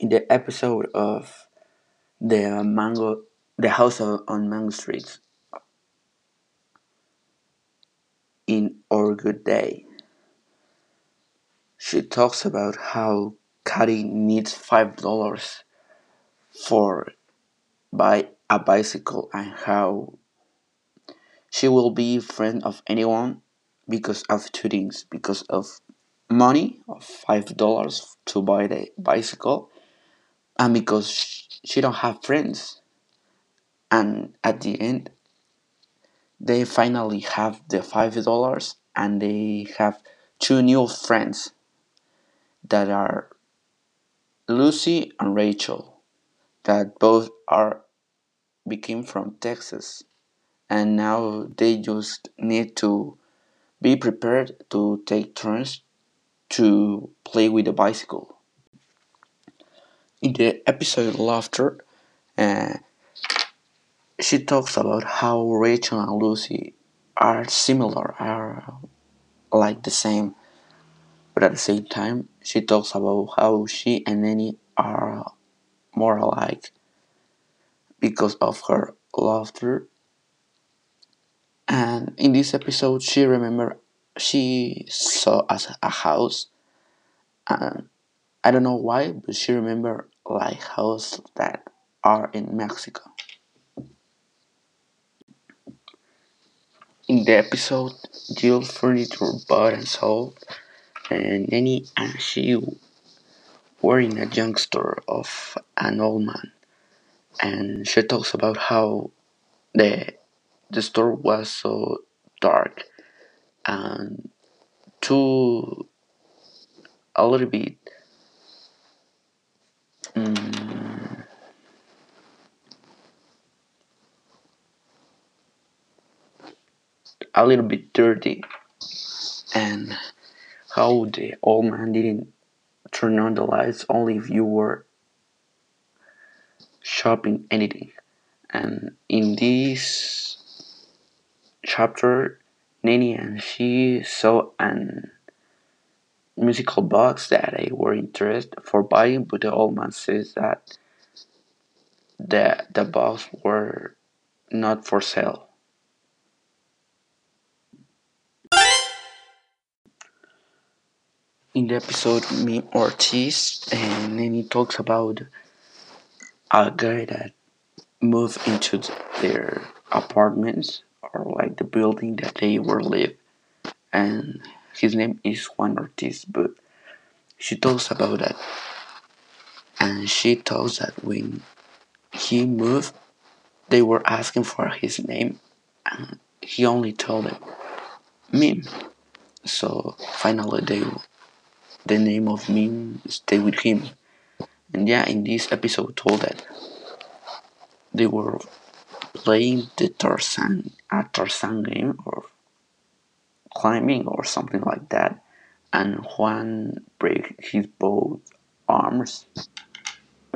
in the episode of the mango, the house on Mango Street, in Our Good Day, she talks about how Cady needs five dollars for buy a bicycle and how she will be friend of anyone because of two things because of money of five dollars to buy the bicycle and because she don't have friends and at the end they finally have the five dollars and they have two new friends that are Lucy and Rachel that both are became from Texas and now they just need to be prepared to take turns to play with the bicycle. In the episode Laughter, uh, she talks about how Rachel and Lucy are similar, are like the same, but at the same time, she talks about how she and Nanny are more alike because of her laughter. And in this episode, she remember she saw as a house, and I don't know why, but she remember like houses that are in Mexico. In the episode, Gil furniture bought and sold, and Nanny and she were in a junk store of an old man, and she talks about how the the store was so dark and too a little bit a little bit dirty. And how the old man didn't turn on the lights only if you were shopping anything. And in this chapter Nanny and she saw an musical box that they were interested for buying but the old man says that the the box were not for sale in the episode me Ortiz and then he talks about a guy that moved into their apartments or like the building that they were live. And his name is Juan Ortiz but she talks about that. And she tells that when he moved they were asking for his name and he only told them Meme. So finally they the name of Meme stay with him. And yeah in this episode told that. They were playing the Tarzan a Tarzan game or climbing or something like that. And Juan break his both arms